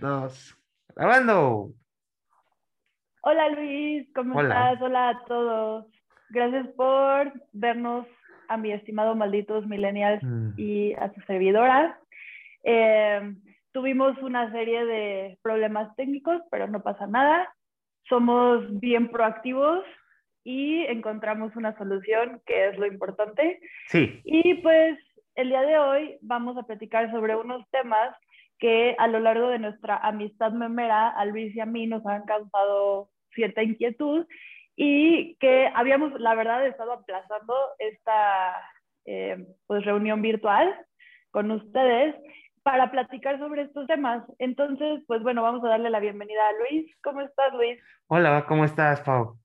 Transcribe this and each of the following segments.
dos. Grabando. Hola Luis, ¿cómo Hola. estás? Hola a todos. Gracias por vernos a mi estimado malditos millennials Mm. y a su servidora. Eh, tuvimos una serie de problemas técnicos, pero no pasa nada. Somos bien proactivos y encontramos una solución, que es lo importante. Sí, Y pues el día de hoy vamos a platicar sobre unos temas que a lo largo de nuestra amistad memera, a Luis y a mí nos han causado cierta inquietud y que habíamos, la verdad, estado aplazando esta eh, pues, reunión virtual con ustedes para platicar sobre estos temas. Entonces, pues bueno, vamos a darle la bienvenida a Luis. ¿Cómo estás, Luis? hola, ¿cómo estás, Pau?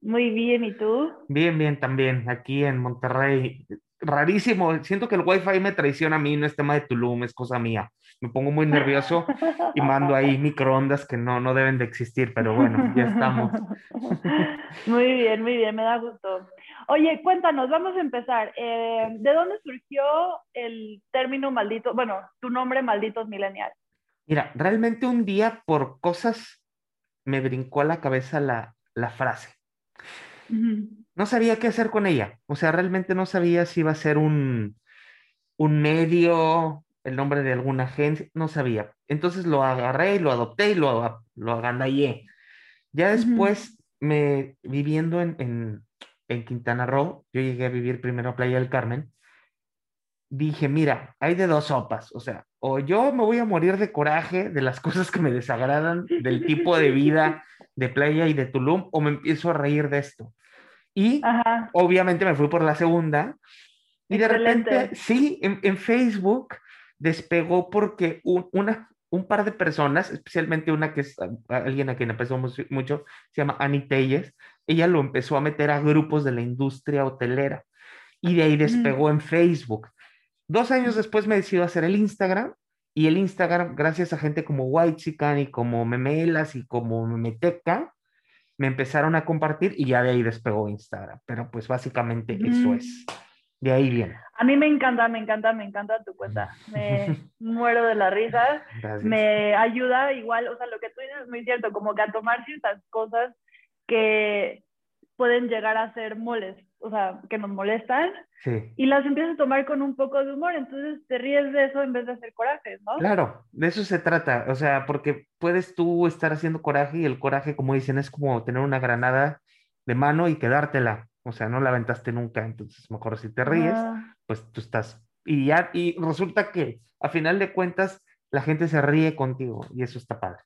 Muy bien, ¿y tú? Bien, bien, también, aquí en Monterrey. Rarísimo, siento que el Wi-Fi me traiciona a mí, no es tema de Tulum, es cosa mía. Me pongo muy nervioso y mando ahí microondas que no, no deben de existir, pero bueno, ya estamos. Muy bien, muy bien, me da gusto. Oye, cuéntanos, vamos a empezar. Eh, ¿De dónde surgió el término maldito, bueno, tu nombre malditos millennials? Mira, realmente un día por cosas me brincó a la cabeza la, la frase. No sabía qué hacer con ella, o sea, realmente no sabía si iba a ser un, un medio, el nombre de alguna agencia, no sabía. Entonces lo agarré y lo adopté y lo, lo agandallé. Ya después, me viviendo en, en, en Quintana Roo, yo llegué a vivir primero a Playa del Carmen, dije, mira, hay de dos sopas, o sea, o yo me voy a morir de coraje de las cosas que me desagradan, del tipo de vida de playa y de Tulum, o me empiezo a reír de esto. Y Ajá. obviamente me fui por la segunda. Y de repente, sí, en, en Facebook despegó porque un, una, un par de personas, especialmente una que es alguien a quien empezó mu- mucho, se llama Annie Telles, ella lo empezó a meter a grupos de la industria hotelera y de ahí despegó en Facebook. Dos años después me decidió hacer el Instagram y el Instagram, gracias a gente como Whitezican y como Memelas y como Memeteca, me empezaron a compartir y ya de ahí despegó Instagram. Pero pues básicamente eso Ujú. es. De ahí viene. A mí me encanta, me encanta, me encanta tu cuenta. Me muero de la risa. Gracias. Me ayuda igual, o sea, lo que tú dices es muy cierto, como que a tomar ciertas cosas que pueden llegar a ser moles, o sea, que nos molestan Sí. y las empiezas a tomar con un poco de humor, entonces te ríes de eso en vez de hacer corajes, ¿no? Claro, de eso se trata. O sea, porque puedes tú estar haciendo coraje y el coraje, como dicen, es como tener una granada de mano y quedártela. O sea, no la aventaste nunca. Entonces, mejor si te ríes, Ah, pues tú estás. Y ya, y resulta que a final de cuentas la gente se ríe contigo y eso está padre.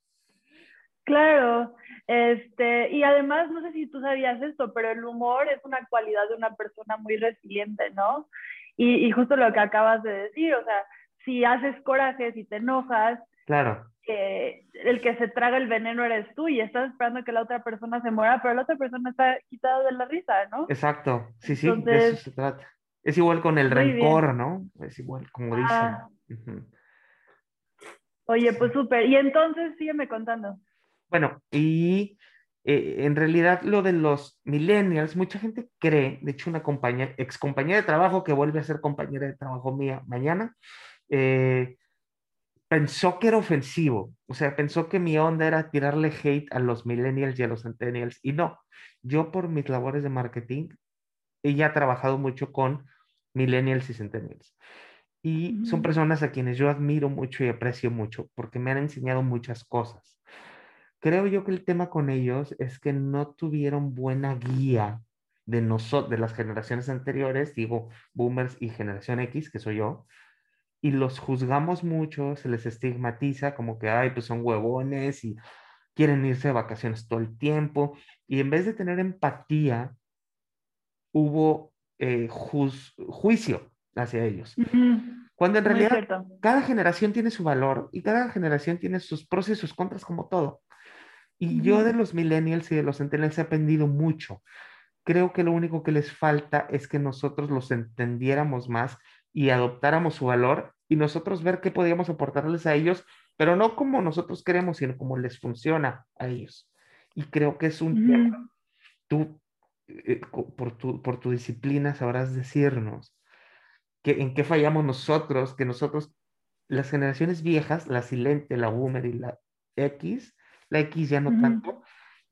claro, este, y además, no sé si tú sabías esto, pero el humor es una cualidad de una persona muy resiliente, ¿no? Y, y justo lo que acabas de decir, o sea, si haces corajes y te enojas, Claro, el que se traga el veneno eres tú y estás esperando que la otra persona se muera, pero la otra persona está quitada de la risa, ¿no? exacto. Sí, sí, de eso se trata. Es igual con el bien. rencor, ¿no? Es igual, como dicen. Ah. Ujú. Oye, pues súper. Y entonces sígueme contando. Bueno, y eh, en realidad lo de los millennials, mucha gente cree, de hecho una compañera, ex compañera de trabajo que vuelve a ser compañera de trabajo mía mañana, eh, pensó que era ofensivo, o sea, pensó que mi onda era tirarle hate a los millennials y a los centennials, y no, yo por mis labores de marketing, ella ha trabajado mucho con millennials y centennials. Y son Ujú. personas a quienes yo admiro mucho y aprecio mucho porque me han enseñado muchas cosas. Creo yo que el tema con ellos es que no tuvieron buena guía de nosotros, de las generaciones anteriores, digo, boomers y generación X, que soy yo, y los juzgamos mucho, se les estigmatiza como que, ay, pues son huevones y quieren irse de vacaciones todo el tiempo, y en vez de tener empatía, hubo eh, juz- juicio hacia ellos. Ujú. Cuando en Muy realidad cierto. cada generación tiene su valor y cada generación tiene sus pros y sus contras como todo. Y yo Ujú. de los millennials y de los centennials he aprendido mucho. Creo que lo único que les falta es que nosotros los entendiéramos más y adoptáramos su valor y nosotros ver qué podíamos aportarles a ellos, pero no como nosotros queremos, sino como les funciona a ellos. Y creo que es un tema. Tú, eh, por tu, por tu disciplina, sabrás decirnos que, en qué fallamos nosotros, que nosotros las generaciones viejas, la silente, la boomer y la X, la X ya no tanto,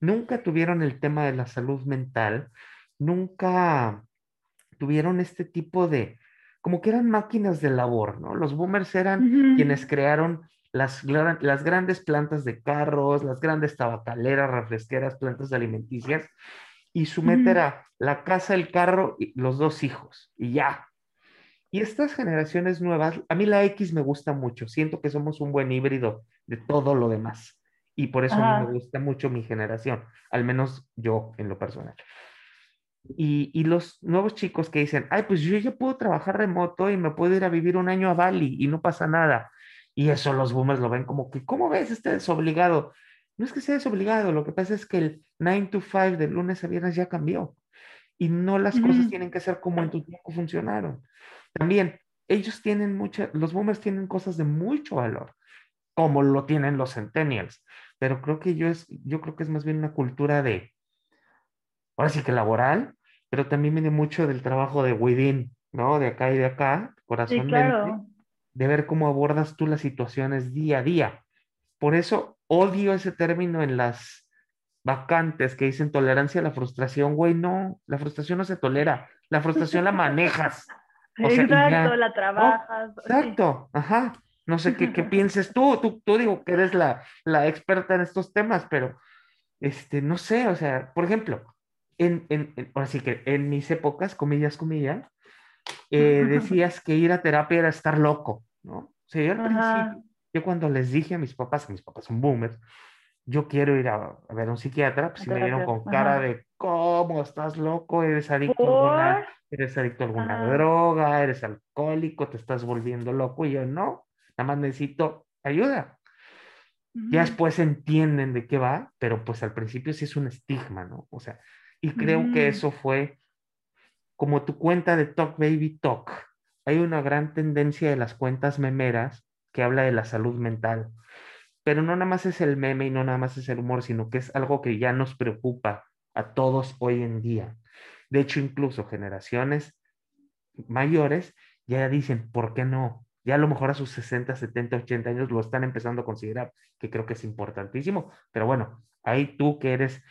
nunca tuvieron el tema de la salud mental, nunca tuvieron este tipo de, como que eran máquinas de labor, ¿no? Los boomers eran quienes crearon las, las grandes plantas de carros, las grandes tabacaleras, refresqueras, plantas alimenticias, y su meta era la casa, el carro y los dos hijos, y ya. Y estas generaciones nuevas, a mí la X me gusta mucho, siento que somos un buen híbrido de todo lo demás, y por eso me gusta mucho mi generación, al menos yo en lo personal. Y, y, los nuevos chicos que dicen, ay, pues yo ya puedo trabajar remoto y me puedo ir a vivir un año a Bali y no pasa nada. Y eso los boomers lo ven como que, ¿cómo ves? Este desobligado. No es que sea desobligado, lo que pasa es que el 9 to 5 de lunes a viernes ya cambió. Y no las cosas tienen que ser como en tu tiempo funcionaron. También, ellos tienen muchas, los boomers tienen cosas de mucho valor, como lo tienen los centennials. Pero creo que yo, es, yo creo que es más bien una cultura de, ahora sí que laboral, pero también viene mucho del trabajo de within, ¿no? De acá y de acá, corazón. Sí, claro de ver cómo abordas tú las situaciones día a día. Por eso odio ese término en las vacantes que dicen tolerancia a la frustración, güey, no, la frustración no se tolera, la frustración la manejas. exacto, la trabajas. exacto, ajá. No sé qué, qué pienses tú, tú, tú digo que eres la, la experta en estos temas, pero este, no sé, o sea, por ejemplo, en, en, ahora sí que en mis épocas, comillas, comillas, eh, decías que ir a terapia era estar loco, ¿no? O sea, yo al principio, yo cuando les dije a mis papás, que mis papás son boomers, yo quiero ir a, ver a un psiquiatra, pues si me vieron con cara de, ¿cómo estás loco? ¿Eres adicto, a alguna, ¿eres adicto a alguna droga? ¿Eres alcohólico? ¿Te estás volviendo loco? Y yo, no, nada más necesito ayuda. Ya después entienden de qué va, pero pues al principio sí es un estigma, ¿no? O sea, y creo que eso fue como tu cuenta de Talk Baby Talk, hay una gran tendencia de las cuentas memeras que habla de la salud mental. Pero no nada más es el meme y no nada más es el humor, sino que es algo que ya nos preocupa a todos hoy en día. De hecho, incluso generaciones mayores ya dicen, ¿por qué no? Ya a lo mejor a sus 60, 70, 80 años lo están empezando a considerar, que creo que es importantísimo. Pero bueno, ahí tú que eres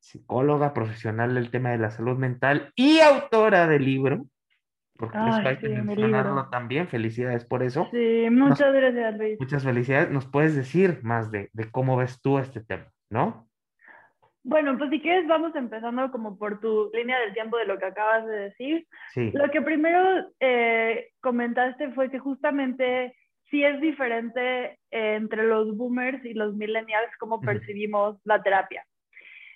psicóloga profesional del tema de la salud mental y autora del libro, porque hay que mencionarlo también, felicidades por eso. Sí, muchas gracias, Luis. Muchas felicidades. ¿Nos puedes decir más de, de, cómo ves tú este tema, no? Bueno, pues si quieres vamos empezando como por tu línea del tiempo de lo que acabas de decir. Sí. Lo que primero eh, comentaste fue que justamente sí es diferente eh, entre los boomers y los millennials cómo percibimos la terapia.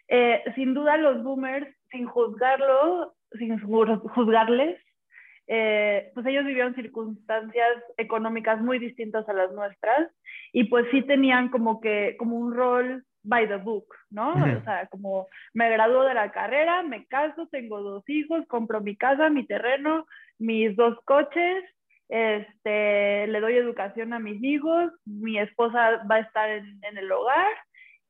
Eh, sin duda los boomers, sin juzgarlo, sin juzgarles, eh, pues ellos vivieron circunstancias económicas muy distintas a las nuestras y pues sí tenían como que, como un rol by the book, ¿no? O sea, como me graduó de la carrera, me caso, tengo dos hijos, compro mi casa, mi terreno, mis dos coches, este, le doy educación a mis hijos, mi esposa va a estar en, en el hogar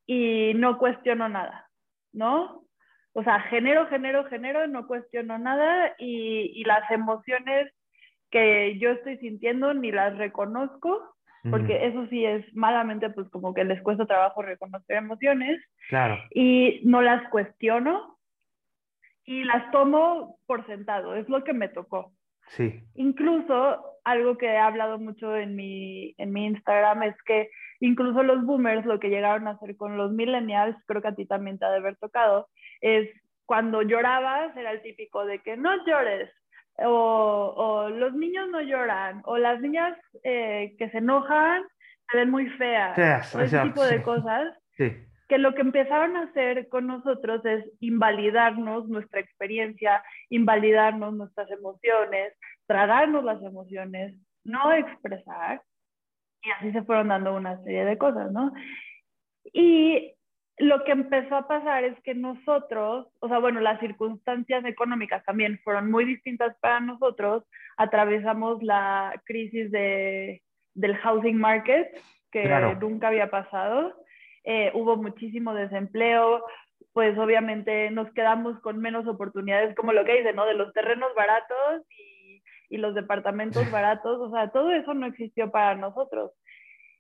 y no cuestiono nada, ¿no? O sea, genero, genero, genero, no cuestiono nada y, las emociones que yo estoy sintiendo ni las reconozco, porque eso sí es malamente, pues como que les cuesta trabajo reconocer emociones. Claro. Y no las cuestiono y las tomo por sentado, es lo que me tocó. Sí. Incluso algo que he hablado mucho en mi, en mi Instagram es que incluso los boomers lo que llegaron a hacer con los millennials, creo que a ti también te ha de haber tocado, es cuando llorabas era el típico de que no llores, o, o los niños no lloran, o las niñas eh, que se enojan se ven muy feas, o ese tipo de cosas. Que lo que empezaron a hacer con nosotros es invalidarnos nuestra experiencia, invalidarnos nuestras emociones, tragarnos las emociones, no expresar, y así se fueron dando una serie de cosas, ¿no? Y lo que empezó a pasar es que nosotros, o sea, bueno, las circunstancias económicas también fueron muy distintas para nosotros. Atravesamos la crisis de, del housing market, que nunca había pasado. Eh, hubo muchísimo desempleo, pues obviamente nos quedamos con menos oportunidades, como lo que dice, ¿no? De los terrenos baratos y y los departamentos baratos, o sea, todo eso no existió para nosotros.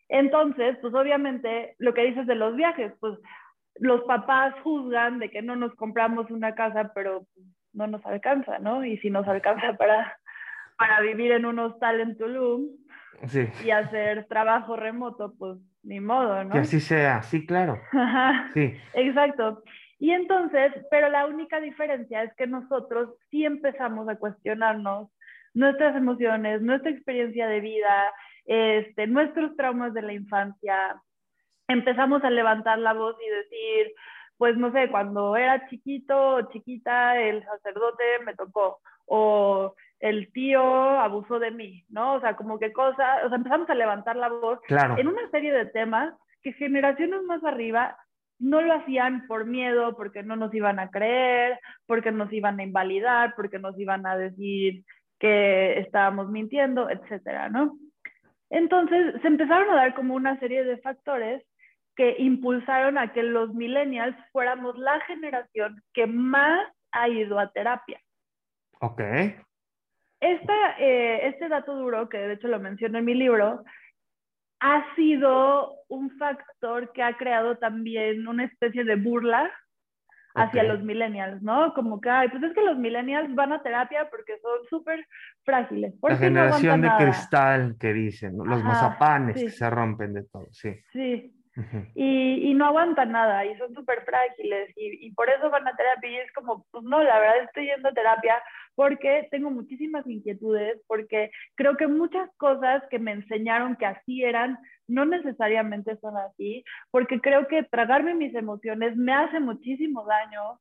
Entonces, pues obviamente, lo que dices de los viajes, pues los papás juzgan de que no nos compramos una casa, pero no nos alcanza, ¿no? Y si nos alcanza para, para vivir en un hostal en Tulum y hacer trabajo remoto, pues ni modo, ¿no? Que así sea, sí, claro. Sí. Exacto. Y entonces, pero la única diferencia es que nosotros sí empezamos a cuestionarnos nuestras emociones, nuestra experiencia de vida, este, nuestros traumas de la infancia. Empezamos a levantar la voz y decir, pues no sé, cuando era chiquito o chiquita, el sacerdote me tocó, o el tío abusó de mí, ¿no? O sea, como que cosas, o sea, empezamos a levantar la voz en una serie de temas que generaciones más arriba no lo hacían por miedo, porque no nos iban a creer, porque nos iban a invalidar, porque nos iban a decir que estábamos mintiendo, etcétera, ¿no? Entonces se empezaron a dar como una serie de factores que impulsaron a que los millennials fuéramos la generación que más ha ido a terapia. Ok. Esta, eh, este dato duro, que de hecho lo menciono en mi libro, ha sido un factor que ha creado también una especie de burla hacia los millennials, ¿no? Como que, ay, pues es que los millennials van a terapia porque son súper frágiles. La generación de cristal que dicen, los mazapanes que se rompen de todo, sí. Sí, y, y, no aguantan nada y son súper frágiles y, y, por eso van a terapia y es como, pues no, la verdad estoy yendo a terapia porque tengo muchísimas inquietudes, porque creo que muchas cosas que me enseñaron que así eran no necesariamente son así, porque creo que tragarme mis emociones me hace muchísimo daño.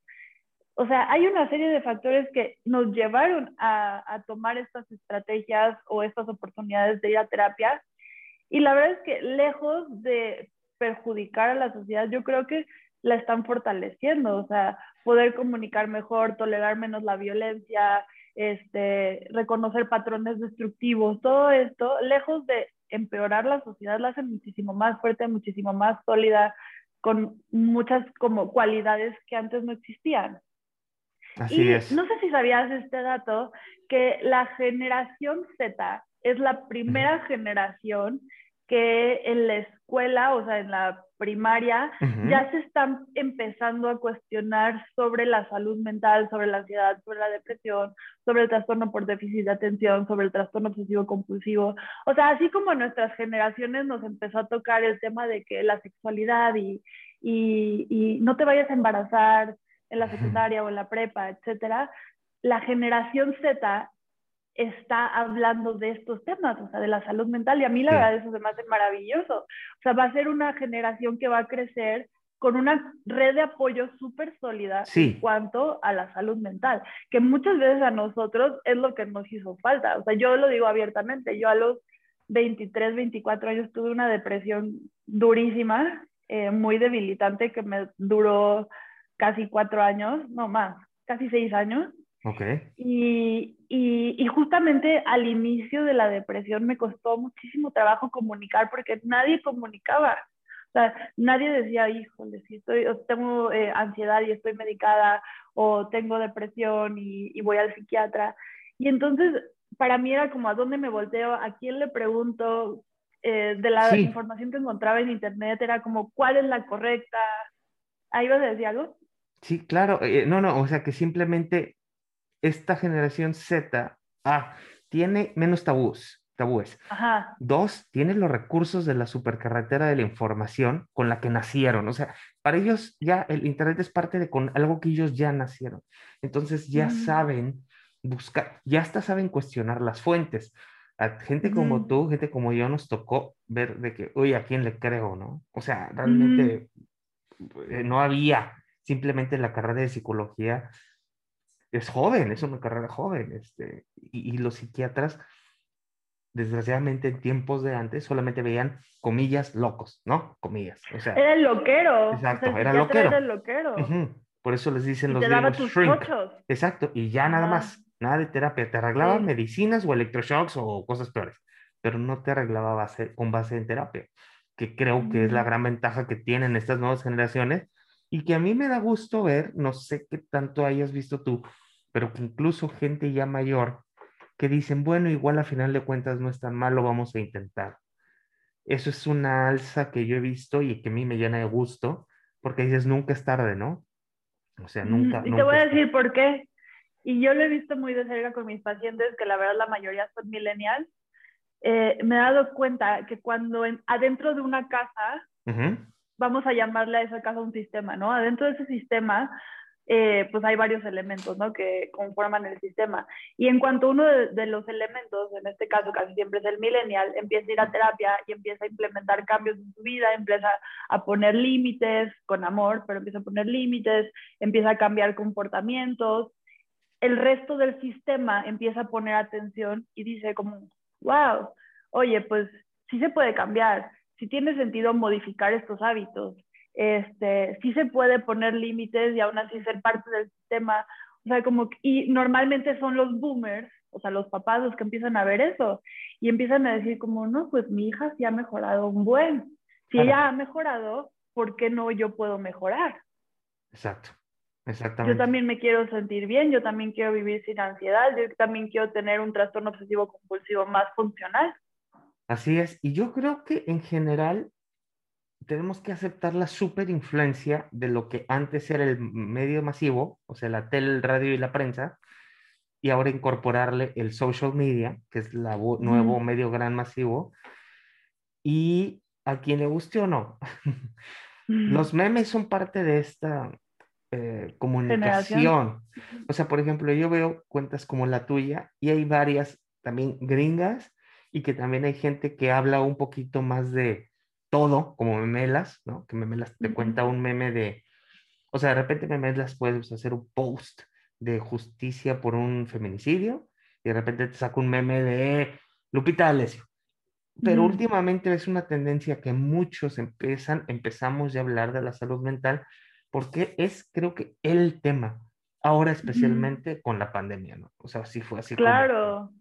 O sea, hay una serie de factores que nos llevaron a, a tomar estas estrategias o estas oportunidades de ir a terapia. Y la verdad es que lejos de perjudicar a la sociedad, yo creo que la están fortaleciendo, o sea, poder comunicar mejor, tolerar menos la violencia, este, reconocer patrones destructivos, todo esto, lejos de empeorar la sociedad, la hace muchísimo más fuerte, muchísimo más sólida, con muchas como cualidades que antes no existían. Así es. No sé si sabías este dato, que la generación Z es la primera generación que en la escuela, o sea, en la primaria, ya se están empezando a cuestionar sobre la salud mental, sobre la ansiedad, sobre la depresión, sobre el trastorno por déficit de atención, sobre el trastorno obsesivo compulsivo. O sea, así como en nuestras generaciones nos empezó a tocar el tema de que la sexualidad y, y, y no te vayas a embarazar en la secundaria o en la prepa, etcétera, la generación Z está hablando de estos temas, o sea, de la salud mental. Y a mí la verdad eso se me hace maravilloso. O sea, va a ser una generación que va a crecer con una red de apoyo súper sólida en cuanto a la salud mental, que muchas veces a nosotros es lo que nos hizo falta. O sea, yo lo digo abiertamente, yo a los 23, 24 años tuve una depresión durísima, eh, muy debilitante, que me duró casi cuatro años, no más, casi seis años. Okay. Y, y, y, justamente al inicio de la depresión me costó muchísimo trabajo comunicar porque nadie comunicaba. O sea, nadie decía, híjole, si estoy, tengo eh, ansiedad y estoy medicada, o tengo depresión y, y, voy al psiquiatra. Y entonces, para mí era como, ¿a dónde me volteo? ¿A quién le pregunto? Eh, de la información que encontraba en internet, era como, ¿cuál es la correcta? ¿Ahí vas a decir algo? Sí, claro. Eh, no, no, o sea, que simplemente esta generación Z, ah, tiene menos tabús, tabúes. Ajá. Dos, tiene los recursos de la supercarretera de la información con la que nacieron. O sea, para ellos ya el Internet es parte de con algo que ellos ya nacieron. Entonces ya mm. saben buscar, ya hasta saben cuestionar las fuentes. A gente como tú, gente como yo, nos tocó ver de que, oye, ¿a quién le creo, no? O sea, realmente eh, no había simplemente la carrera de psicología es joven, es una carrera joven, este, y, los psiquiatras, desgraciadamente en tiempos de antes, solamente veían comillas locos, ¿no? Comillas, o sea. Era el loquero. Exacto, era loquero. Era el loquero. Por eso les dicen los te tus shrink. Exacto, y ya nada más, nada de terapia, te arreglaba medicinas o electroshocks o cosas peores, pero no te arreglaba base, con base en terapia, que creo que es la gran ventaja que tienen estas nuevas generaciones y que a mí me da gusto ver, no sé qué tanto hayas visto tú, pero que incluso gente ya mayor que dicen, bueno, igual a final de cuentas no es tan malo, vamos a intentar. Eso es una alza que yo he visto y que a mí me llena de gusto, porque dices, nunca es tarde, ¿no? O sea, nunca. Y te voy a decir por qué. Y yo lo he visto muy de cerca con mis pacientes, que la verdad la mayoría son millennials. Eh, me he dado cuenta que cuando adentro de una casa, vamos a llamarle a esa casa un sistema, ¿no? Adentro de ese sistema eh, pues hay varios elementos ¿no? que conforman el sistema. Y en cuanto uno de, los elementos, en este caso casi siempre es el millennial, empieza a ir a terapia y empieza a implementar cambios en su vida, empieza a poner límites con amor, pero empieza a poner límites, empieza a cambiar comportamientos, el resto del sistema empieza a poner atención y dice como, wow, oye, pues sí se puede cambiar, sí tiene sentido modificar estos hábitos, este, sí se puede poner límites y aún así ser parte del sistema. O sea, como, y normalmente son los boomers, o sea, los papás los que empiezan a ver eso y empiezan a decir como, no, pues mi hija sí ha mejorado un buen. Si ella ha mejorado, ¿por qué no yo puedo mejorar? Exacto. Exactamente. Yo también me quiero sentir bien, yo también quiero vivir sin ansiedad, yo también quiero tener un trastorno obsesivo compulsivo más funcional. Así es, y yo creo que en general tenemos que aceptar la super influencia de lo que antes era el medio masivo, o sea, la tele, el radio y la prensa, y ahora incorporarle el social media, que es el nuevo medio gran masivo, y a quien le guste o no. Los memes son parte de esta eh, comunicación. O sea, por ejemplo, yo veo cuentas como la tuya y hay varias también gringas y que también hay gente que habla un poquito más de, todo, como memelas, ¿no? Que memelas te cuenta un meme de, o sea, de repente memelas puedes hacer un post de justicia por un feminicidio y de repente te saca un meme de Lupita D'Alessio. Pero últimamente es una tendencia que muchos empiezan, empezamos ya a hablar de la salud mental porque es, creo que, el tema, ahora especialmente con la pandemia, ¿no? O sea, sí fue así. Claro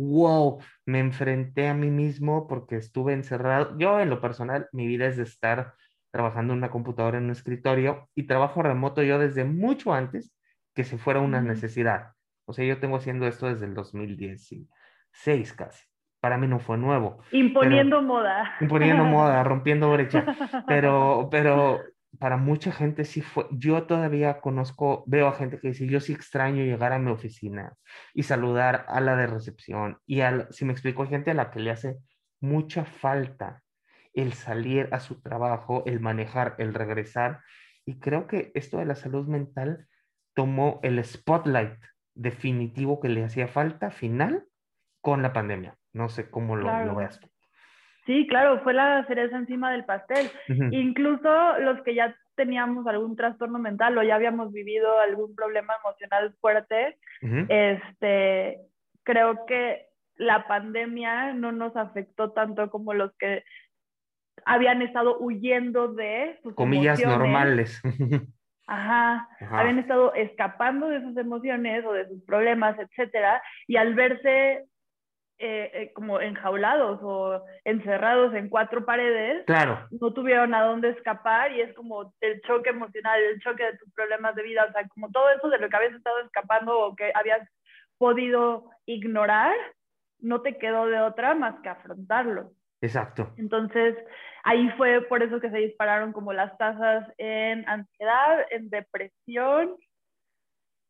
wow, me enfrenté a mí mismo porque estuve encerrado. Yo en lo personal, mi vida es de estar trabajando en una computadora en un escritorio y trabajo remoto yo desde mucho antes que se fuera una necesidad. O sea, yo tengo haciendo esto desde el 2016 casi. Para mí no fue nuevo. Imponiendo moda. Imponiendo moda, rompiendo brecha. Pero, pero para mucha gente sí fue, yo todavía conozco, veo a gente que dice, yo sí extraño llegar a mi oficina y saludar a la de recepción y al, si me explico, gente a la que le hace mucha falta el salir a su trabajo, el manejar, el regresar. Y creo que esto de la salud mental tomó el spotlight definitivo que le hacía falta final con la pandemia. No sé cómo lo, lo veas tú. Sí, claro, fue la cereza encima del pastel. Incluso los que ya teníamos algún trastorno mental o ya habíamos vivido algún problema emocional fuerte, este, creo que la pandemia no nos afectó tanto como los que habían estado huyendo de sus comillas normales. Ajá, habían estado escapando de sus emociones o de sus problemas, etcétera, y al verse eh, eh, como enjaulados o encerrados en cuatro paredes, claro. no tuvieron a dónde escapar y es como el choque emocional, el choque de tus problemas de vida, o sea, como todo eso de lo que habías estado escapando o que habías podido ignorar, no te quedó de otra más que afrontarlo. Exacto. Entonces, ahí fue por eso que se dispararon como las tasas en ansiedad, en depresión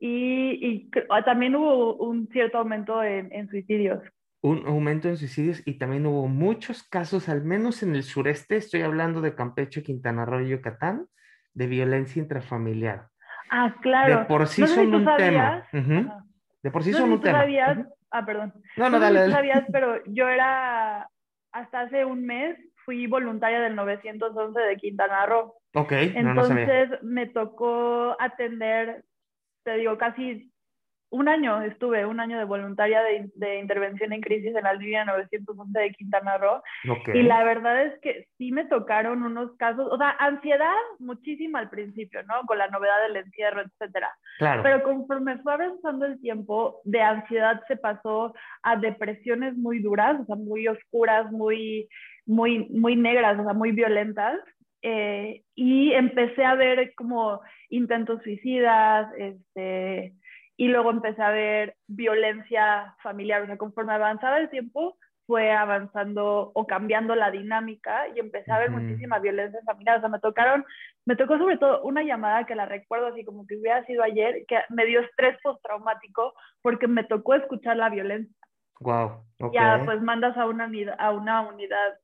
y, y también hubo un cierto aumento en, en suicidios un aumento en suicidios y también hubo muchos casos, al menos en el sureste, estoy hablando de Campeche, Quintana Roo y Yucatán, de violencia intrafamiliar. Ah, claro. De por sí son un tema. De por sí son un tema. Sabías... Ah, perdón. No, no, dale, dale. sabías, pero yo era, hasta hace un mes, fui voluntaria del 911 de Quintana Roo. Ok, Entonces no, no sabía. me tocó atender, te digo, casi un año estuve, un año de voluntaria de, intervención en crisis en la línea 911 de Quintana Roo. Y la verdad es que sí me tocaron unos casos, o sea, ansiedad muchísimo al principio, ¿no? Con la novedad del encierro, etcétera. Claro. Pero conforme fue avanzando el tiempo, de ansiedad se pasó a depresiones muy duras, o sea, muy oscuras, muy, muy, muy negras, o sea, muy violentas. Eh, y empecé a ver como intentos suicidas, este, y luego empecé a ver violencia familiar, o sea, conforme avanzaba el tiempo, fue avanzando o cambiando la dinámica y empecé a ver muchísima violencia familiar. O sea, me tocaron, me tocó sobre todo una llamada que la recuerdo así como que hubiera sido ayer, que me dio estrés postraumático porque me tocó escuchar la violencia. Wow. Ya, pues mandas a una, a una unidad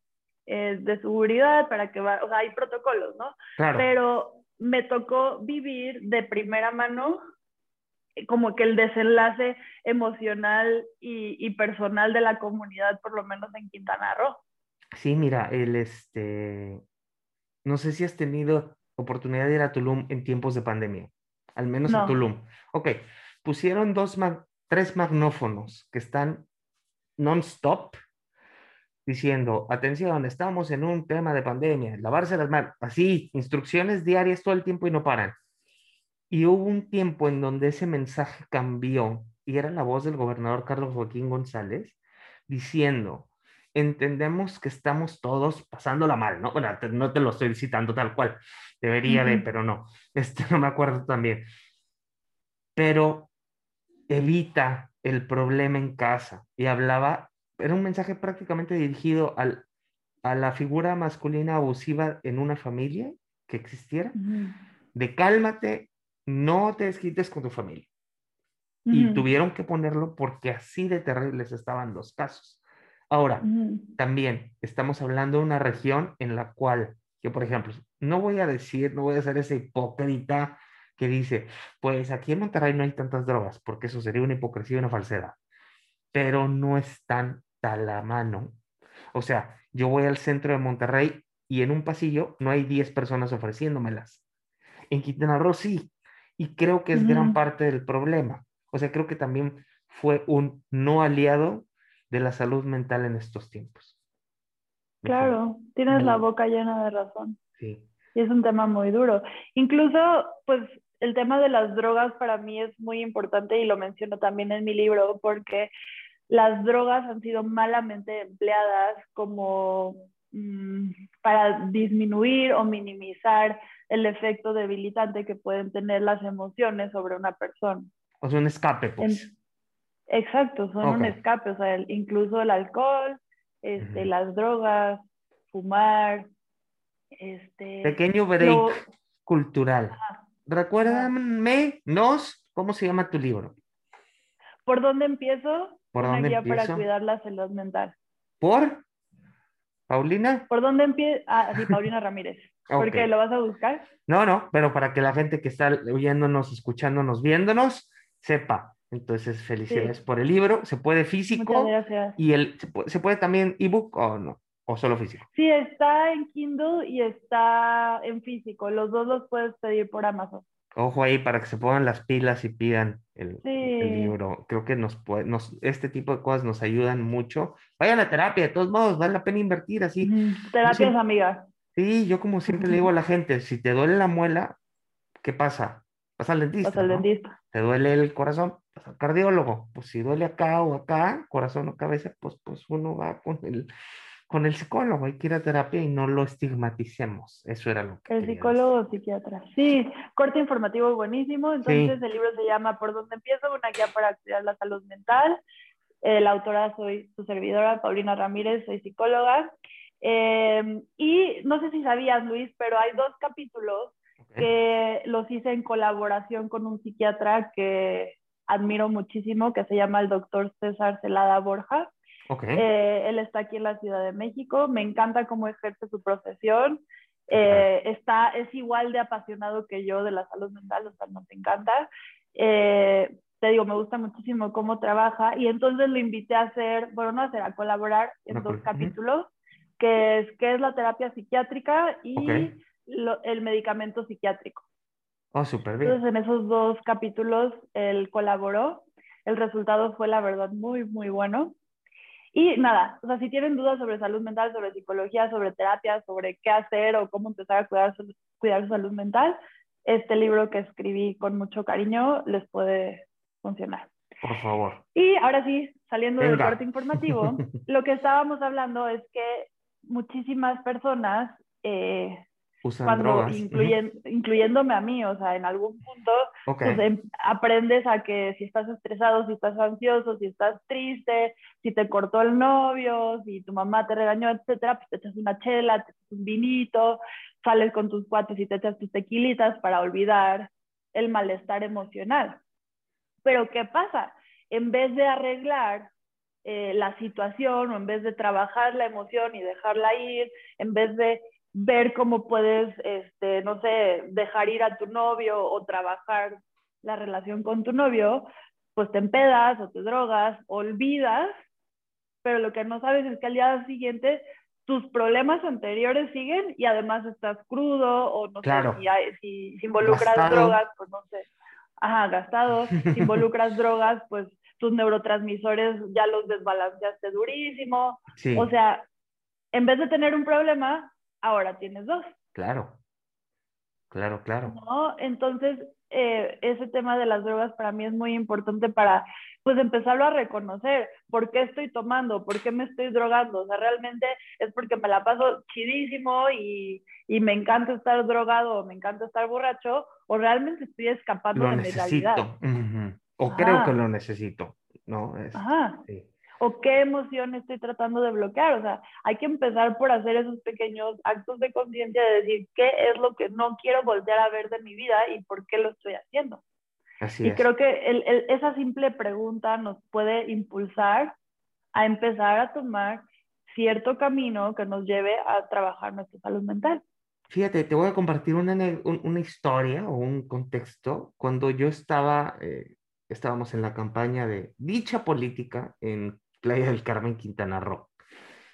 eh, de seguridad para que va, o sea, hay protocolos, ¿no? Claro. Pero me tocó vivir de primera mano como que el desenlace emocional y, personal de la comunidad, por lo menos en Quintana Roo. Sí, mira, el este, no sé si has tenido oportunidad de ir a Tulum en tiempos de pandemia, al menos a Tulum. Ok, pusieron dos, tres magnófonos que están non-stop diciendo, atención, estamos en un tema de pandemia, lavarse las manos, así, instrucciones diarias todo el tiempo y no paran. Y hubo un tiempo en donde ese mensaje cambió y era la voz del gobernador Carlos Joaquín González diciendo, entendemos que estamos todos pasándola mal, ¿no? Bueno, no te lo estoy citando tal cual, debería de, pero no, este no me acuerdo también. Pero evita el problema en casa y hablaba, era un mensaje prácticamente dirigido al, a la figura masculina abusiva en una familia que existiera, de cálmate, no te desquites con tu familia. Y tuvieron que ponerlo porque así de terribles estaban los casos. Ahora, también estamos hablando de una región en la cual, yo por ejemplo, no voy a decir, no voy a ser ese hipócrita que dice, pues aquí en Monterrey no hay tantas drogas, porque eso sería una hipocresía y una falsedad, pero no están a la mano. O sea, yo voy al centro de Monterrey y en un pasillo no hay 10 personas ofreciéndomelas. En Quintana Roo sí, y creo que es gran parte del problema. O sea, creo que también fue un no aliado de la salud mental en estos tiempos. Claro, tienes la boca llena de razón. Sí. Y es un tema muy duro. Incluso, pues, el tema de las drogas para mí es muy importante y lo menciono también en mi libro porque las drogas han sido malamente empleadas como para disminuir o minimizar el efecto debilitante que pueden tener las emociones sobre una persona. O sea, un escape, pues. exacto, son un escape, o sea, incluso el alcohol, este, las drogas, fumar, este... Pequeño break cultural. Recuérdame, nos, ¿cómo se llama tu libro? ¿Por dónde empiezo? ¿Por una guía para cuidar la salud mental. ¿Por? ¿Paulina? ¿Por dónde empiezo? Ah, sí, Paulina Ramírez. ¿Por qué? ¿Lo vas a buscar? No, no, pero para que la gente que está oyéndonos, escuchándonos, viéndonos, sepa. Entonces, felicidades por el libro. ¿Se puede físico? Muchas gracias. ¿Y el, se puede, también ebook o no? ¿O solo físico? Sí, está en Kindle y está en físico. Los dos los puedes pedir por Amazon. Ojo ahí para que se pongan las pilas y pidan el, libro. Creo que nos, puede, nos este tipo de cosas nos ayudan mucho. Vayan a terapia, de todos modos, vale la pena invertir así. Terapias, amigas. Sí, yo como siempre le digo a la gente, si te duele la muela, ¿qué pasa? Pasa al dentista. Pasa al dentista. ¿Te duele el corazón? Pasa al cardiólogo. Pues si duele acá o acá, corazón o cabeza, pues, pues uno va con el, con el psicólogo. Hay que ir a terapia y no lo estigmaticemos. Eso era lo que. El psicólogo o psiquiatra. Sí, corte informativo buenísimo. Entonces el libro se llama ¿Por dónde empiezo? Una guía para cuidar la salud mental. la autora soy su servidora, Paulina Ramírez, soy psicóloga. Em, y no sé si sabías, Luis, pero hay dos capítulos que los hice en colaboración con un psiquiatra que admiro muchísimo, que se llama el doctor César Celada Borja. Eh, él está aquí en la Ciudad de México, me encanta cómo ejerce su profesión, eh, está, es igual de apasionado que yo de la salud mental, o sea, nos encanta. Eh, te digo, me gusta muchísimo cómo trabaja y entonces lo invité a hacer, bueno, no a hacer, a colaborar en dos capítulos que es, que es la terapia psiquiátrica y el medicamento psiquiátrico. Oh, súper bien. Entonces, en esos dos capítulos él colaboró. El resultado fue, la verdad, muy, muy bueno. Y nada, o sea, si tienen dudas sobre salud mental, sobre psicología, sobre terapia, sobre qué hacer o cómo empezar a cuidar su, cuidar su salud mental, este libro que escribí con mucho cariño les puede funcionar. Por favor. Y ahora sí, saliendo del corte informativo, lo que estábamos hablando es que muchísimas personas eh, cuando incluyéndome a mí, o sea, en algún punto pues, em, aprendes a que si estás estresado, si estás ansioso, si estás triste, si te cortó el novio, si tu mamá te regañó, etcétera, pues te echas una chela, te echas un vinito, sales con tus cuates y te echas tus tequilitas para olvidar el malestar emocional. Pero ¿qué pasa? En vez de arreglar eh, la situación o en vez de trabajar la emoción y dejarla ir, en vez de ver cómo puedes, este, no sé, dejar ir a tu novio o trabajar la relación con tu novio, pues te empedas o te drogas, olvidas, pero lo que no sabes es que al día siguiente tus problemas anteriores siguen y además estás crudo o no sé si, si, involucras drogas, pues no sé, ajá, gastado, si involucras drogas, pues tus neurotransmisores ya los desbalanceaste durísimo. O sea, en vez de tener un problema, ahora tienes dos. Claro, claro, claro. ¿No? Entonces, eh, ese tema de las drogas para mí es muy importante para, pues, empezarlo a reconocer. ¿Por qué estoy tomando? ¿Por qué me estoy drogando? O sea, realmente es porque me la paso chidísimo y, y me encanta estar drogado o me encanta estar borracho, o realmente estoy escapando de mi realidad. O creo que lo necesito, ¿no? Es, Ajá. Sí o qué emoción estoy tratando de bloquear. O sea, hay que empezar por hacer esos pequeños actos de conciencia de decir qué es lo que no quiero voltear a ver de mi vida y por qué lo estoy haciendo. Así y creo que esa simple pregunta nos puede impulsar a empezar a tomar cierto camino que nos lleve a trabajar nuestra salud mental. Fíjate, te voy a compartir una, una historia o un contexto. Cuando yo estaba, eh, estábamos en la campaña de dicha política en Playa del Carmen, Quintana Roo.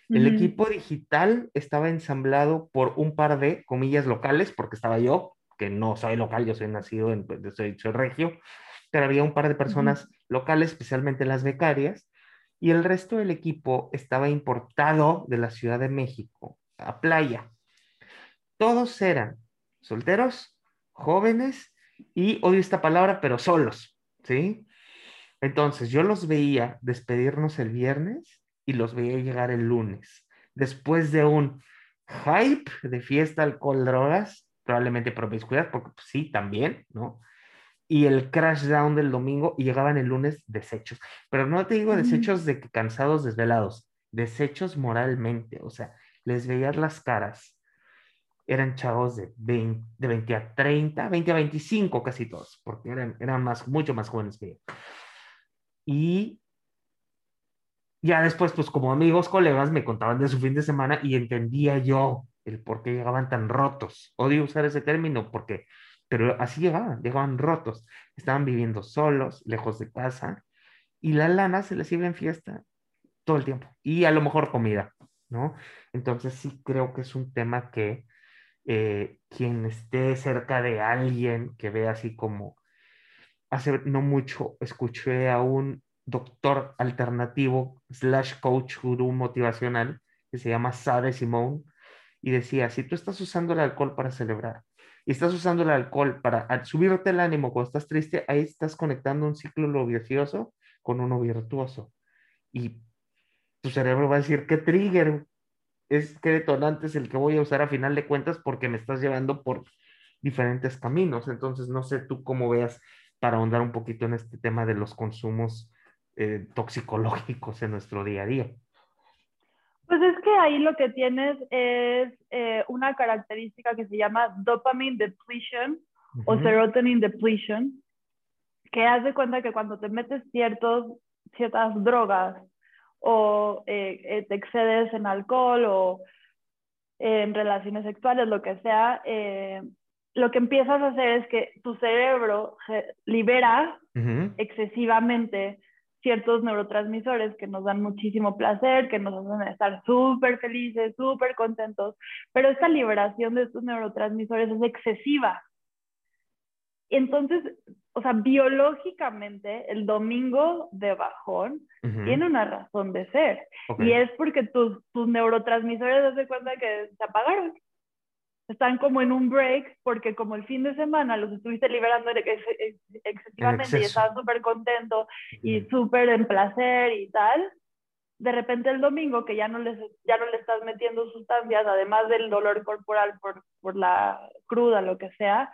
El equipo digital estaba ensamblado por un par de comillas locales, porque estaba yo, que no soy local, yo soy nacido en, soy, soy regio, pero había un par de personas locales, especialmente las becarias, y el resto del equipo estaba importado de la Ciudad de México a playa. Todos eran solteros, jóvenes y, odio esta palabra, pero solos, ¿sí? Entonces yo los veía despedirnos el viernes y los veía llegar el lunes, después de un hype de fiesta, alcohol, drogas, probablemente promiscuidad, porque pues, sí, también, ¿no? Y el crash down del domingo y llegaban el lunes desechos. Pero no te digo desechos de que cansados, desvelados, desechos moralmente, o sea, les veías las caras. Eran chavos de 20, de 20 a 30, 20 a 25 casi todos, porque eran, eran más, mucho más jóvenes que yo. Y ya después, pues como amigos, colegas, me contaban de su fin de semana y entendía yo el por qué llegaban tan rotos. Odio usar ese término porque, pero así llegaban, llegaban rotos. Estaban viviendo solos, lejos de casa y la lana se les iba en fiesta todo el tiempo y a lo mejor comida, ¿no? Entonces sí creo que es un tema que eh, quien esté cerca de alguien que vea así como hace no mucho escuché a un doctor alternativo slash coach gurú motivacional que se llama Sade Simone y decía, si tú estás usando el alcohol para celebrar y estás usando el alcohol para subirte el ánimo cuando estás triste, ahí estás conectando un ciclo vicioso con uno virtuoso. Y tu cerebro va a decir, ¿qué trigger es, qué detonante es el que voy a usar a final de cuentas porque me estás llevando por diferentes caminos? Entonces, no sé tú cómo veas para ahondar un poquito en este tema de los consumos eh, toxicológicos en nuestro día a día. Pues es que ahí lo que tienes es eh, una característica que se llama dopamine depletion o serotonin depletion, que hace cuenta que cuando te metes ciertos, ciertas drogas o eh, te excedes en alcohol o en relaciones sexuales, lo que sea, lo que empiezas a hacer es que tu cerebro libera excesivamente ciertos neurotransmisores que nos dan muchísimo placer, que nos hacen estar súper felices, súper contentos, pero esta liberación de estos neurotransmisores es excesiva. Entonces, o sea, biológicamente el domingo de bajón tiene una razón de ser. Y es porque tus, tus neurotransmisores se cuenta que se apagaron están como en un break porque como el fin de semana los estuviste liberando excesivamente y estabas súper contento y súper en placer y tal, de repente el domingo, que ya no, les, ya no le estás metiendo sustancias, además del dolor corporal por, por la cruda, lo que sea,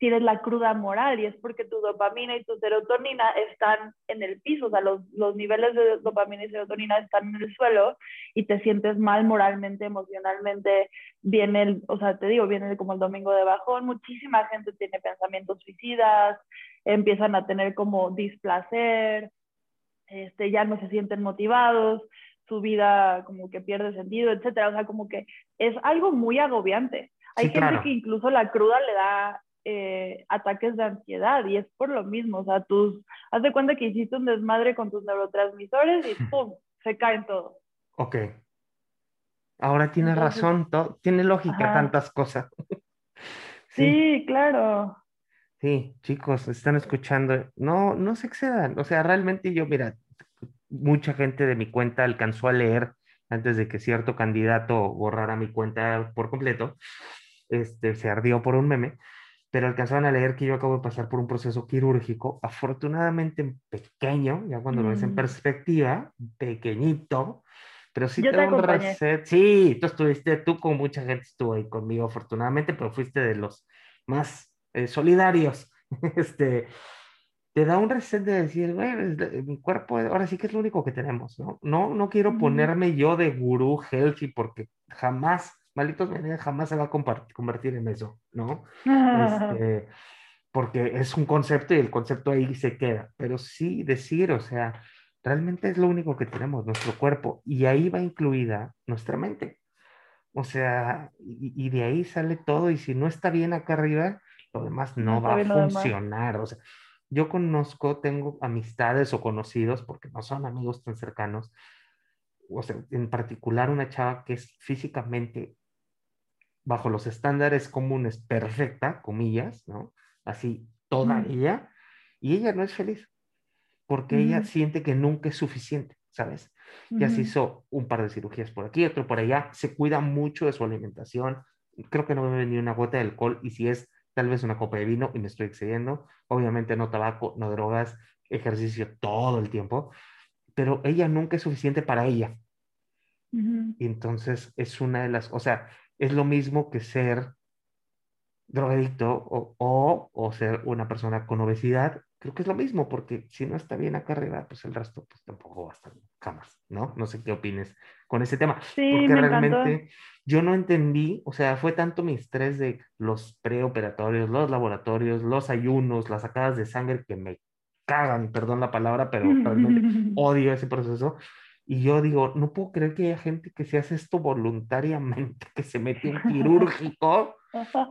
tienes la cruda moral y es porque tu dopamina y tu serotonina están en el piso, o sea, los, los, niveles de dopamina y serotonina están en el suelo y te sientes mal moralmente, emocionalmente, viene, el, o sea, te digo, viene como el domingo de bajón, muchísima gente tiene pensamientos suicidas, empiezan a tener como displacer, este, ya no se sienten motivados, su vida como que pierde sentido, etcétera, o sea, como que es algo muy agobiante. Hay gente que incluso la cruda le da eh, ataques de ansiedad y es por lo mismo, o sea, tus, haz de cuenta que hiciste un desmadre con tus neurotransmisores y ¡pum! se caen todos. Ok. Ahora tiene razón, tiene lógica tantas cosas. sí. claro. Sí, chicos, están escuchando. No, no se excedan. O sea, realmente yo, mira, mucha gente de mi cuenta alcanzó a leer antes de que cierto candidato borrara mi cuenta por completo. Este, se ardió por un meme pero alcanzaron a leer que yo acabo de pasar por un proceso quirúrgico, afortunadamente pequeño, ya cuando lo ves en mm. perspectiva, pequeñito, pero sí te, un reset. Sí, tú estuviste, tú con mucha gente estuvo ahí conmigo, afortunadamente, pero fuiste de los más eh, solidarios. este, te da un reset de decir, güey, mi cuerpo ahora sí que es lo único que tenemos, ¿no? No, no quiero ponerme yo de gurú healthy porque jamás Malditos Venegas jamás se va a convertir en eso, ¿no? Este, porque es un concepto y el concepto ahí se queda. Pero sí decir, o sea, realmente es lo único que tenemos, nuestro cuerpo, y ahí va incluida nuestra mente. O sea, y, de ahí sale todo, y si no está bien acá arriba, lo demás no, va a funcionar. O sea, yo conozco, tengo amistades o conocidos, porque no son amigos tan cercanos, o sea, en particular una chava que es físicamente bajo los estándares comunes perfecta, comillas, ¿no? Así toda ella, y ella no es feliz, porque ella siente que nunca es suficiente, ¿sabes? Ya se hizo un par de cirugías por aquí, otro por allá, se cuida mucho de su alimentación, creo que no bebe ni una gota de alcohol, y si es tal vez una copa de vino y me estoy excediendo, obviamente no tabaco, no drogas, ejercicio todo el tiempo, pero ella nunca es suficiente para ella. Y entonces es una de las, o sea, es lo mismo que ser drogadicto o, o, ser una persona con obesidad. Creo que es lo mismo, porque si no está bien acá arriba, pues el resto pues tampoco va a estar jamás, ¿no? No sé qué opines con ese tema. Sí, porque me realmente yo no entendí, o sea, fue tanto mi estrés de los preoperatorios, los laboratorios, los ayunos, las sacadas de sangre que me cagan, perdón la palabra, pero realmente odio ese proceso. Y yo digo, no puedo creer que haya gente que se hace esto voluntariamente, que se mete en quirúrgico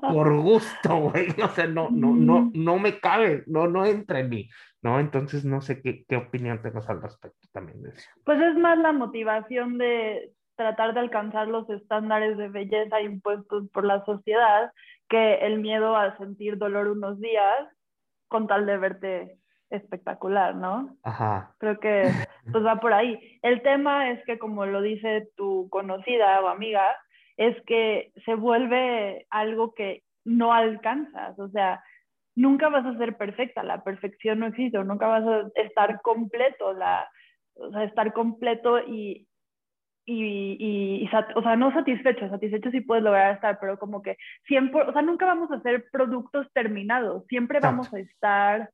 por gusto, güey. O sea, no, no, no, no me cabe, no, no entra en mí, ¿no? Entonces no sé qué, qué opinión tengas al respecto también de eso. Pues es más la motivación de tratar de alcanzar los estándares de belleza impuestos por la sociedad que el miedo a sentir dolor unos días con tal de verte espectacular, ¿no? Ajá. Creo que pues va por ahí. El tema es que como lo dice tu conocida o amiga, es que se vuelve algo que no alcanzas, o sea, nunca vas a ser perfecta, la perfección no existe, nunca vas a estar completo, la, o sea, estar completo y, y, y, o sea, no satisfecho, satisfecho sí puedes lograr estar, pero como que siempre, o sea, nunca vamos a ser productos terminados, siempre vamos a estar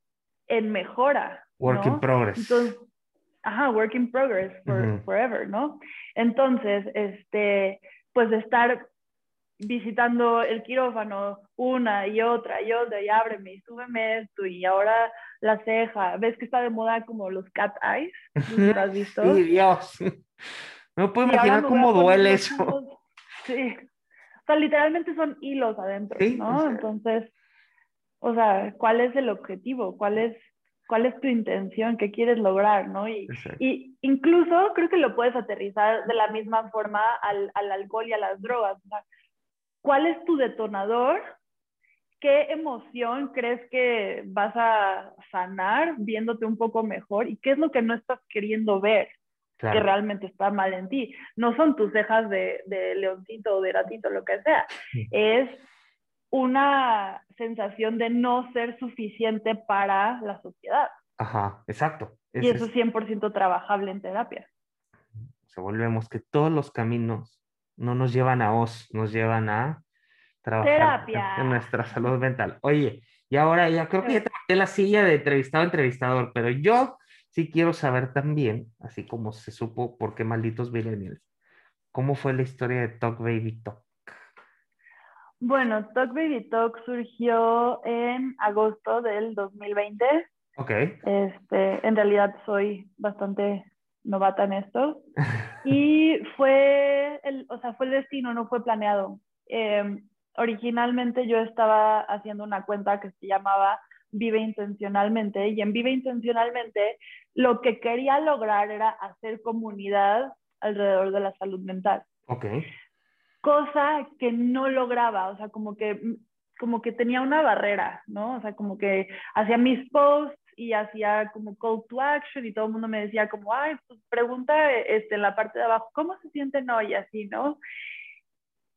en mejora. Work in progress. Entonces, ajá, work in progress for, forever, ¿no? Entonces, este, pues estar visitando el quirófano una y otra y otra y ábreme y súbeme esto y ahora la ceja. ¿Ves que está de moda como los cat eyes? ¿Lo has visto? Sí, Dios. No puedo imaginar cómo duele eso. Sí. O sea, literalmente son hilos adentro, ¿no? Entonces, o sea, ¿cuál es el objetivo? ¿Cuál es, cuál es tu intención? ¿Qué quieres lograr? ¿no? Y, y incluso creo que lo puedes aterrizar de la misma forma al, al alcohol y a las drogas. ¿Cuál es tu detonador? ¿Qué emoción crees que vas a sanar viéndote un poco mejor? ¿Y qué es lo que no estás queriendo ver? que realmente está mal en ti. No son tus cejas de, de leoncito o de gatito, lo que sea. Es una sensación de no ser suficiente para la sociedad. Ajá, exacto. y eso es 100% trabajable en terapia. volvemos, volvemos, que todos los caminos no nos llevan a Oz, nos llevan a trabajar en nuestra salud mental. Oye, y ahora ya creo que ya te la silla de entrevistado a entrevistador, pero yo sí quiero saber también, así como se supo por qué malditos millennials, ¿cómo fue la historia de Talk Baby Talk? Bueno, Talk Baby Talk surgió en agosto del 2020. Ok. Este, en realidad soy bastante novata en esto. y fue el, o sea, fue el destino, no fue planeado. Em, originalmente yo estaba haciendo una cuenta que se llamaba Vive Intencionalmente y en Vive Intencionalmente lo que quería lograr era hacer comunidad alrededor de la salud mental. Ok. Cosa que no lograba, o sea, como que, como que tenía una barrera, ¿no? O sea, como que hacía mis posts y hacía como call to action y todo el mundo me decía como, ay, pues pregunta este, en la parte de abajo, ¿cómo se sienten hoy? Así, ¿no?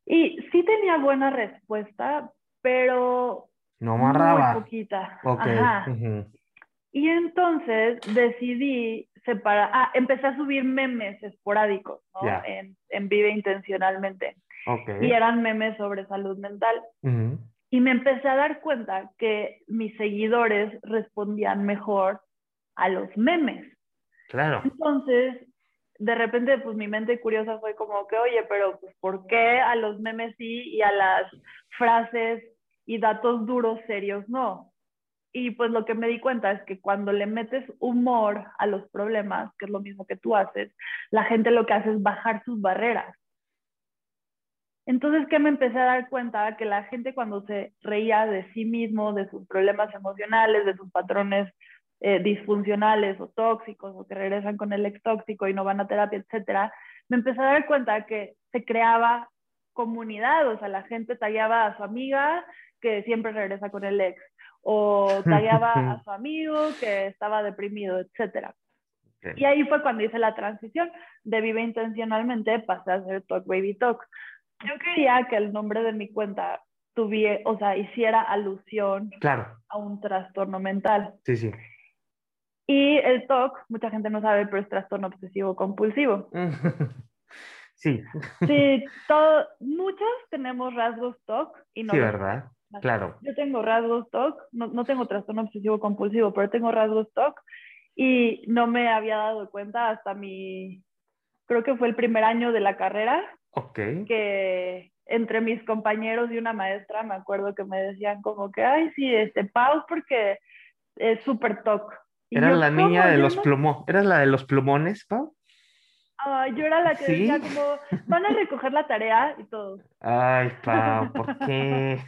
Y sí tenía buena respuesta, pero no amarraba. Muy poquita. Okay. Ajá. Y entonces decidí separar, ah, empecé a subir memes esporádicos, ¿no? En, en, Vive Intencionalmente. Okay. Y eran memes sobre salud mental. Y me empecé a dar cuenta que mis seguidores respondían mejor a los memes. Claro. Entonces, de repente, pues mi mente curiosa fue como que, oye, pero pues, ¿por qué a los memes sí y a las frases y datos duros, serios, no? Y pues lo que me di cuenta es que cuando le metes humor a los problemas, que es lo mismo que tú haces, la gente lo que hace es bajar sus barreras. Entonces, ¿qué me empecé a dar cuenta? Que la gente cuando se reía de sí mismo, de sus problemas emocionales, de sus patrones eh, disfuncionales o tóxicos, o que regresan con el ex tóxico y no van a terapia, etcétera, me empecé a dar cuenta que se creaba comunidad, o sea, la gente tallaba a su amiga que siempre regresa con el ex, o tallaba a su amigo que estaba deprimido, etc. Y ahí fue cuando hice la transición de Vive Intencionalmente, pasé a hacer Talk Baby Talk. Yo quería que el nombre de mi cuenta tuviera, o sea, hiciera alusión claro. a un trastorno mental. Sí, sí. Y el TOC, mucha gente no sabe, pero es trastorno obsesivo compulsivo. sí. Sí, todo, muchos tenemos rasgos TOC y no. Sí, ¿verdad? Claro. Yo tengo rasgos TOC, no, no tengo trastorno obsesivo compulsivo, pero tengo rasgos TOC y no me había dado cuenta hasta mi, creo que fue el primer año de la carrera. Ok. Que entre mis compañeros y una maestra me acuerdo que me decían como que, ay, sí, este, pause porque es súper TOC. Era la niña de los plumones. ¿Eras la de los plumones, Pau? Ay, yo era la que decía como, van a recoger la tarea y todo. Ay, Pau, ¿por qué?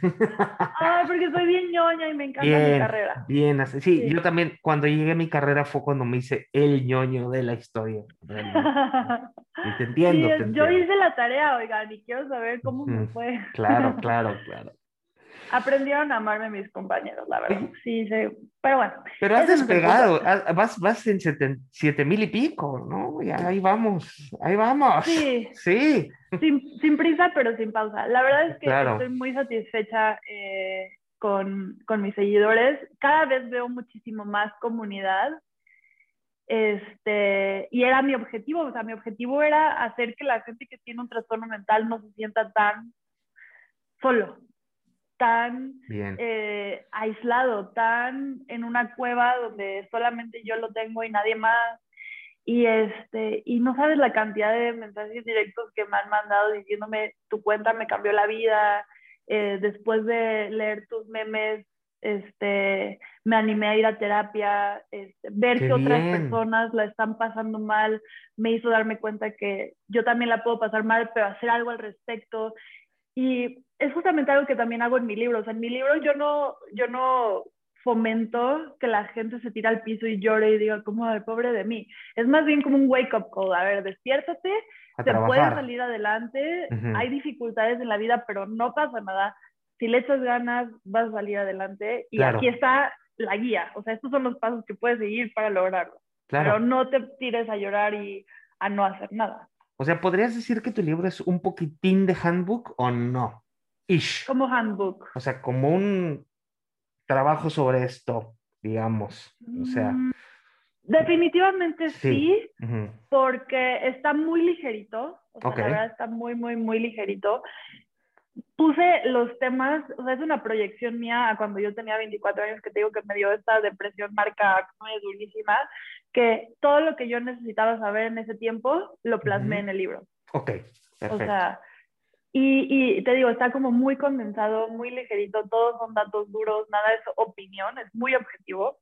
Ay, porque soy bien ñoña y me encanta mi carrera. Bien, sí, sí, yo también, cuando llegué a mi carrera fue cuando me hice el ñoño de la historia. y te entiendo, te entiendo. Yo hice la tarea, oigan, y quiero saber cómo me fue. Claro, claro, claro aprendieron a amarme mis compañeros, la verdad. Sí, sí, pero bueno. Pero has despegado, vas, vas en siete, mil y pico, ¿no? Ya ahí vamos, ahí vamos. Sí. Sí. Sin, sin prisa, pero sin pausa. La verdad es que estoy muy satisfecha eh, con, con mis seguidores. Cada vez veo muchísimo más comunidad. Este, y era mi objetivo, o sea, mi objetivo era hacer que la gente que tiene un trastorno mental no se sienta tan solo, tan eh, aislado, tan en una cueva donde solamente yo lo tengo y nadie más. Y, este, y no sabes la cantidad de mensajes directos que me han mandado diciéndome, tu cuenta me cambió la vida, eh, después de leer tus memes, este, me animé a ir a terapia, este, ver que otras personas la están pasando mal, me hizo darme cuenta que yo también la puedo pasar mal, pero hacer algo al respecto. Y es justamente algo que también hago en mi libro. O sea, en mi libro yo no, yo no fomento que la gente se tire al piso y llore y diga, como, ay, pobre de mí. Es más bien como un wake-up call. A ver, despiértate, te puedes salir adelante, hay dificultades en la vida, pero no pasa nada. Si le echas ganas, vas a salir adelante. Y aquí está la guía. O sea, estos son los pasos que puedes seguir para lograrlo. Pero no te tires a llorar y a no hacer nada. O sea, ¿podrías decir que tu libro es un poquitín de handbook o no? Como handbook. O sea, como un trabajo sobre esto, digamos. O sea. Mm, Definitivamente sí, Sí. Ujú. porque está muy ligerito, o sea, Ok. la verdad está muy, muy, muy ligerito. Puse los temas, o sea, es una proyección mía a cuando yo tenía 24 años, que te digo que me dio esta depresión marca muy durísima, que todo lo que yo necesitaba saber en ese tiempo lo plasmé Ujú. en el libro. Ok, O perfecto. sea, y, y te digo, está como muy condensado, muy ligerito, todos son datos duros, nada es opinión, es muy objetivo.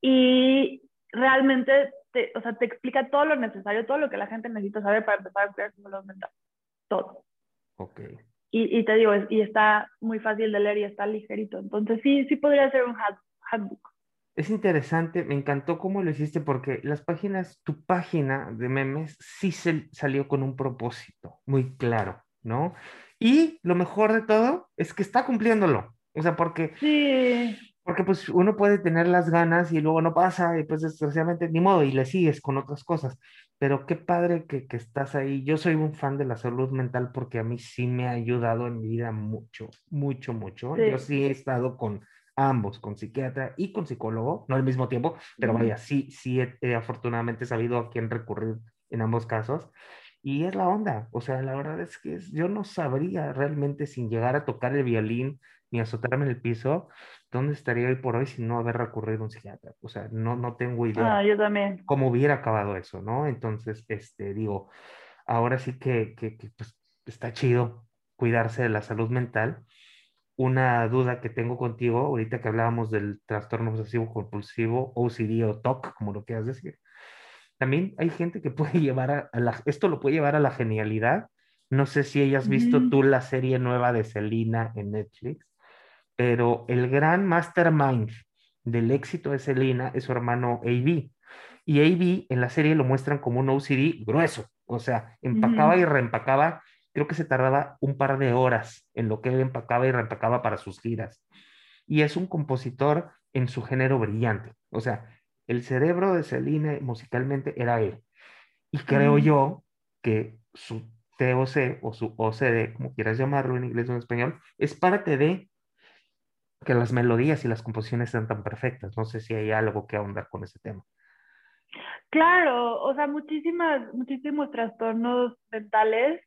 Y realmente, te, o sea, te explica todo lo necesario, todo lo que la gente necesita saber para empezar a cuidar su salud mental. Todo. ok. Y, y te digo, es- y está muy fácil de leer y está ligerito. Entonces sí, sí podría ser un hand- handbook. Es interesante, me encantó cómo lo hiciste porque las páginas, tu página de memes sí se salió con un propósito muy claro, ¿no? Y lo mejor de todo es que está cumpliéndolo. O sea, porque, Sí, porque pues uno puede tener las ganas y luego no pasa y pues desgraciadamente ni modo y le sigues con otras cosas. Pero qué padre que, que estás ahí. Yo soy un fan de la salud mental porque a mí sí me ha ayudado en mi vida mucho, mucho, mucho. Yo sí he estado con ambos, con psiquiatra y con psicólogo, no al mismo tiempo, pero vaya, sí, sí he, he afortunadamente sabido a quién recurrir en ambos casos. Y es la onda, o sea, la verdad es que es- yo no sabría realmente sin llegar a tocar el violín ni azotarme en el piso, dónde estaría hoy por hoy sin no haber recurrido a un psiquiatra. O sea, no, no tengo idea ah, yo también. cómo hubiera acabado eso, ¿no? Entonces, este, digo, ahora sí que, que, que, pues, está chido cuidarse de la salud mental. Una duda que tengo contigo, ahorita que hablábamos del trastorno obsesivo compulsivo, OCD o TOC, como lo quieras decir, también hay gente que puede llevar a, a la, esto lo puede llevar a la genialidad. No sé si hayas visto Ujú. tú la serie nueva de Selena en Netflix, pero el gran mastermind del éxito de Selena es su hermano AB. Y AB en la serie lo muestran como un OCD grueso, o sea, empacaba Ujú. y reempacaba, creo que se tardaba un par de horas en lo que él empacaba y reempacaba para sus giras. Y es un compositor en su género brillante, o sea, el cerebro de Selena musicalmente era él. Y creo Ujú. yo que su TOC o su OCD, como quieras llamarlo en inglés o en español, es parte de que las melodías y las composiciones sean tan perfectas. No sé si hay algo que ahondar con ese tema. Claro, o sea, muchísimas, muchísimos trastornos mentales,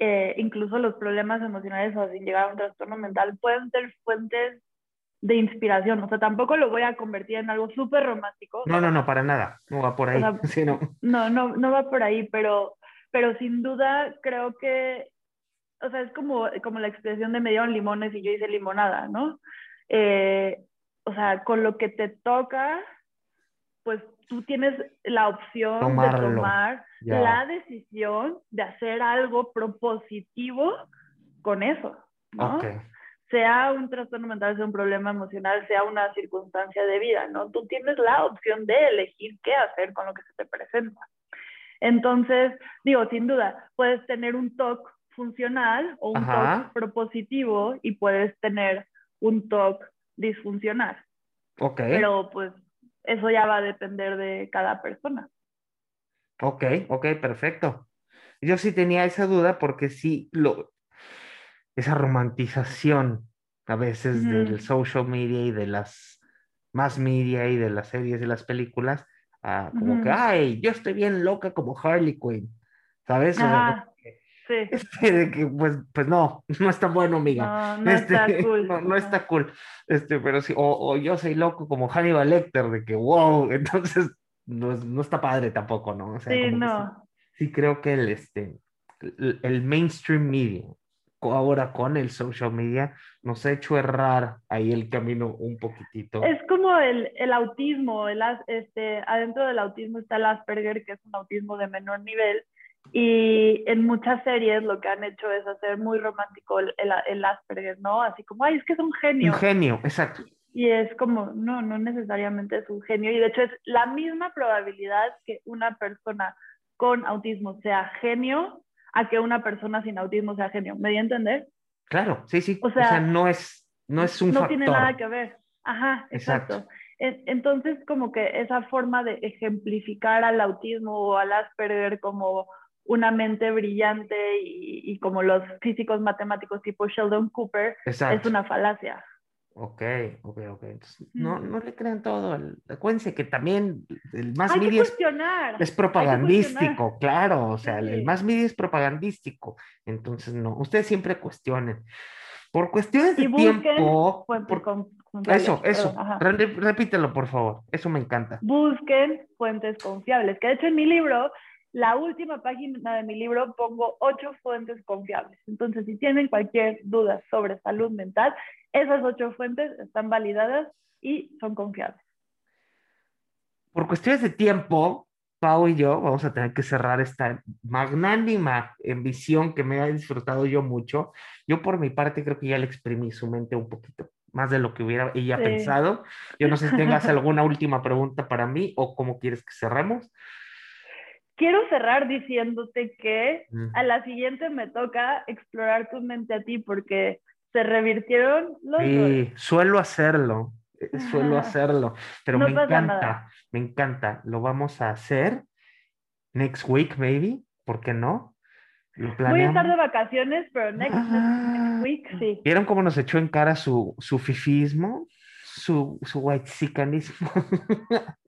eh, incluso los problemas emocionales o sin llegar a un trastorno mental, pueden ser fuentes de inspiración. O sea, tampoco lo voy a convertir en algo súper romántico. No, no, no, para nada. No va por O ahí. sea, Sí, no. no, no, no va por ahí, pero, pero sin duda creo que, o sea, es como, como la expresión de me dieron limones y yo hice limonada, ¿no? Eh, o sea, con lo que te toca, pues tú tienes la opción Tomarlo, de tomar ya. la decisión de hacer algo propositivo con eso, ¿no? Ok. Sea un trastorno mental, sea un problema emocional, sea una circunstancia de vida, ¿no? Tú tienes la opción de elegir qué hacer con lo que se te presenta. Entonces, digo, sin duda, puedes tener un TOC funcional o un. TOC propositivo y puedes tener un TOC disfuncional. Ok. Pero pues eso ya va a depender de cada persona. Ok, ok, perfecto. Yo sí tenía esa duda porque sí, lo, esa romantización a veces del social media y de las más media y de las series y las películas, ah, como que, ay, yo estoy bien loca como Harley Quinn, ¿sabes? O sea, sí. este, de que, pues, pues no, no está bueno, amiga. No, no está Este, cool. no, no está cool. Este, pero sí, o, o yo soy loco como Hannibal Lecter, de que, wow, entonces no, no está padre tampoco, ¿no? O sea, Sí, que sí, no. sí creo que el, este, el, el mainstream media, ahora con el social media, nos ha hecho errar ahí el camino un poquitito. Es como el, el autismo, el, este, adentro del autismo está el Asperger, que es un autismo de menor nivel, y en muchas series lo que han hecho es hacer muy romántico el, el, el Asperger, ¿no? Así como, ay, es que es un Un genio. genio, exacto. Y es como, no, no necesariamente es un genio. Y de hecho es la misma probabilidad que una persona con autismo sea genio a que una persona sin autismo sea genio. ¿Me di a entender? Claro, sí, sí. O O sea, sea, no es, no es un no factor. tiene nada que ver. Ajá, Exacto. exacto. En- Entonces, como que esa forma de ejemplificar al autismo o al Asperger como una mente brillante y, y como los físicos matemáticos tipo Sheldon Cooper es Exacto. una falacia. Ok, ok, ok. Entonces, no, no le crean todo. Acuérdense que también el más Hay media es, es propagandístico, claro. O sea, el- el Sí. más media es propagandístico. Entonces, no, ustedes siempre cuestionen. Por cuestiones de Y busquen tiempo, fuentes por- confiables, eso, eso, re- repítelo, por favor. Eso me encanta. Busquen fuentes confiables. Que de hecho en mi libro, la última página de mi libro, pongo ocho fuentes confiables. Entonces, si tienen cualquier duda sobre salud mental, esas ocho fuentes están validadas y son confiables. Por cuestiones de tiempo, Pau y yo vamos a tener que cerrar esta magnánima visión que me ha disfrutado yo mucho. Yo por mi parte creo que ya le exprimí su mente un poquito más de lo que hubiera ella Sí. pensado. Yo no sé si tengas alguna última pregunta para mí o cómo quieres que cerremos. Quiero cerrar diciéndote que a la siguiente me toca explorar tu mente a ti porque se revirtieron los. Sí, suelo hacerlo, eh, suelo hacerlo, pero No me encanta, nada. me encanta. Lo vamos a hacer next week, maybe, ¿por qué no? Lo Voy a estar de vacaciones, pero next, Ah. next week sí. ¿Vieron cómo nos echó en cara su, su fifismo? Su, su whitezicanismo?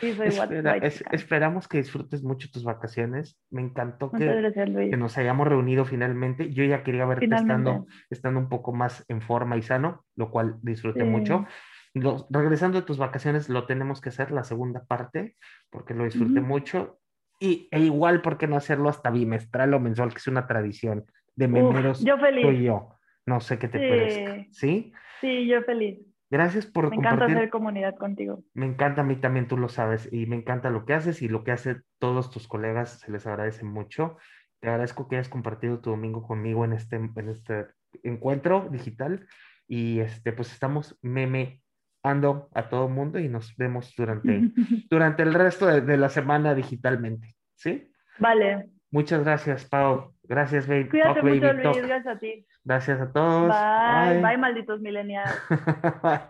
Sí, soy white- Espera- white es- esperamos que disfrutes mucho tus vacaciones. Me encantó que, gracias, que nos hayamos reunido finalmente. Yo ya quería verte estando, estando un poco más en forma y sano, lo cual disfruté Sí. mucho. Los- regresando de tus vacaciones, lo tenemos que hacer, la segunda parte, porque lo disfruté Ujú. mucho. Y, e igual, ¿por qué no hacerlo hasta bimestral o mensual, que es una tradición de memeros Uf, yo tú y feliz. yo? No sé qué te Sí. parezca. ¿Sí? Sí, yo feliz. Gracias por Me encanta compartir. hacer comunidad contigo. Me encanta a mí también, tú lo sabes, y me encanta lo que haces y lo que hacen todos tus colegas, se les agradece mucho. Te agradezco que hayas compartido tu domingo conmigo en este, en este encuentro digital y este, pues estamos memeando a todo mundo y nos vemos durante, durante el resto de, de la semana digitalmente, ¿sí? vale. Muchas gracias, Pau. Gracias, baby. Cuídate Talk, mucho, baby, Luis. talk. Gracias a ti. Gracias a todos. Bye. Bye. Bye, malditos millennials. Bye.